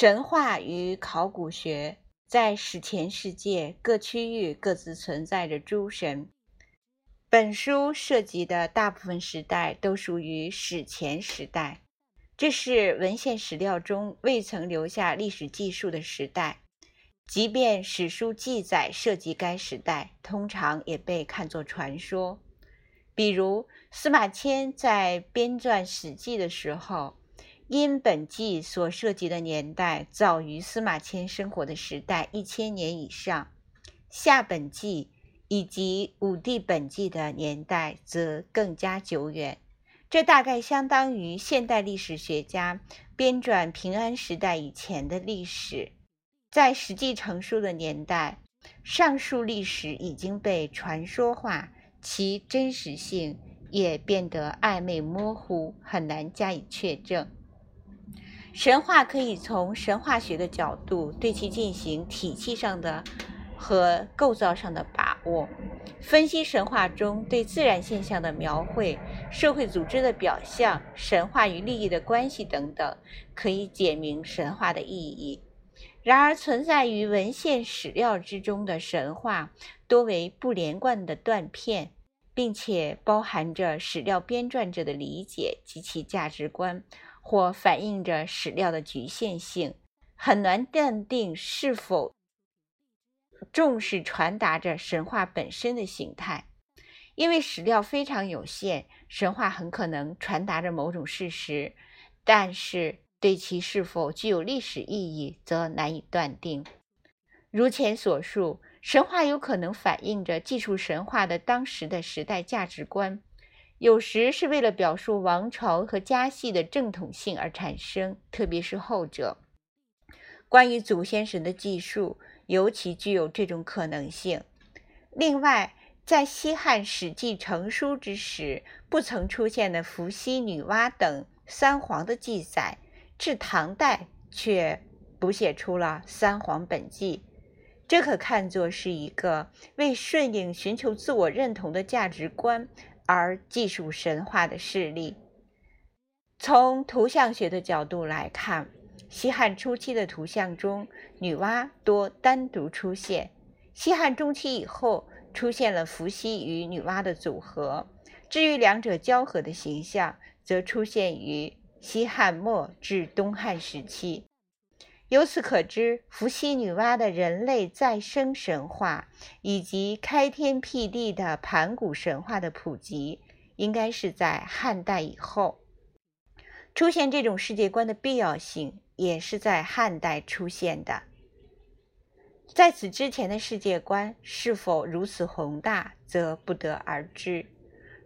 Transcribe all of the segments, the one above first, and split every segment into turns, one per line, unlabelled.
神话与考古学在史前世界各区域各自存在着诸神。本书涉及的大部分时代都属于史前时代，这是文献史料中未曾留下历史记述的时代。即便史书记载涉及该时代，通常也被看作传说。比如司马迁在编撰《史记》的时候。因本纪所涉及的年代早于司马迁生活的时代一千年以上，下本纪以及武帝本纪的年代则更加久远。这大概相当于现代历史学家编撰平安时代以前的历史。在实际成书的年代，上述历史已经被传说化，其真实性也变得暧昧模糊，很难加以确证。神话可以从神话学的角度对其进行体系上的和构造上的把握，分析神话中对自然现象的描绘、社会组织的表象、神话与利益的关系等等，可以解明神话的意义。然而，存在于文献史料之中的神话多为不连贯的断片，并且包含着史料编撰者的理解及其价值观。或反映着史料的局限性，很难断定是否重视传达着神话本身的形态。因为史料非常有限，神话很可能传达着某种事实，但是对其是否具有历史意义则难以断定。如前所述，神话有可能反映着记述神话的当时的时代价值观。有时是为了表述王朝和家系的正统性而产生，特别是后者。关于祖先神的记述尤其具有这种可能性。另外，在西汉《史记》成书之时，不曾出现的伏羲、女娲等三皇的记载，至唐代却补写出了《三皇本纪》，这可看作是一个为顺应寻求自我认同的价值观。而技术神话的势力。从图像学的角度来看，西汉初期的图像中，女娲多单独出现；西汉中期以后，出现了伏羲与女娲的组合。至于两者交合的形象，则出现于西汉末至东汉时期。由此可知，伏羲、女娲的人类再生神话以及开天辟地的盘古神话的普及，应该是在汉代以后出现。这种世界观的必要性也是在汉代出现的。在此之前的世界观是否如此宏大，则不得而知。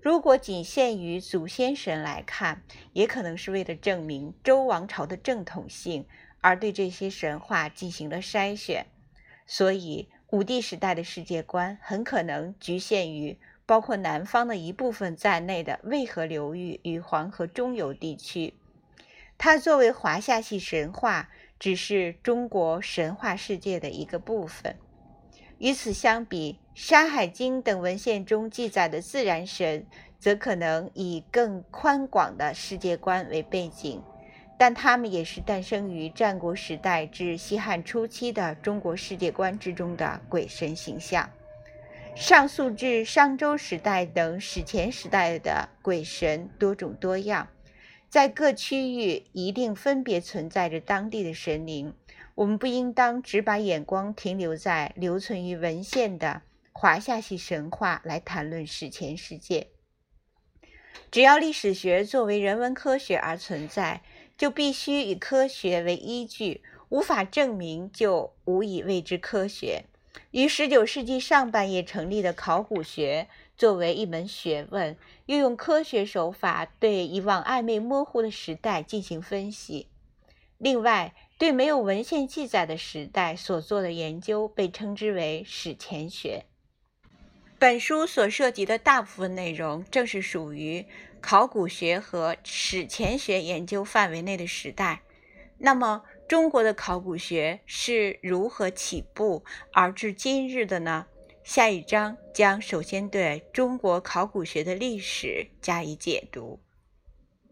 如果仅限于祖先神来看，也可能是为了证明周王朝的正统性。而对这些神话进行了筛选，所以武帝时代的世界观很可能局限于包括南方的一部分在内的渭河流域与黄河中游地区。它作为华夏系神话，只是中国神话世界的一个部分。与此相比，《山海经》等文献中记载的自然神，则可能以更宽广的世界观为背景。但他们也是诞生于战国时代至西汉初期的中国世界观之中的鬼神形象。上溯至商周时代等史前时代的鬼神多种多样，在各区域一定分别存在着当地的神灵。我们不应当只把眼光停留在留存于文献的华夏系神话来谈论史前世界。只要历史学作为人文科学而存在。就必须以科学为依据，无法证明就无以谓之科学。于十九世纪上半叶成立的考古学作为一门学问，运用科学手法对以往暧昧模糊的时代进行分析。另外，对没有文献记载的时代所做的研究被称之为史前学。本书所涉及的大部分内容正是属于。考古学和史前学研究范围内的时代，那么中国的考古学是如何起步而至今日的呢？下一章将首先对中国考古学的历史加以解读。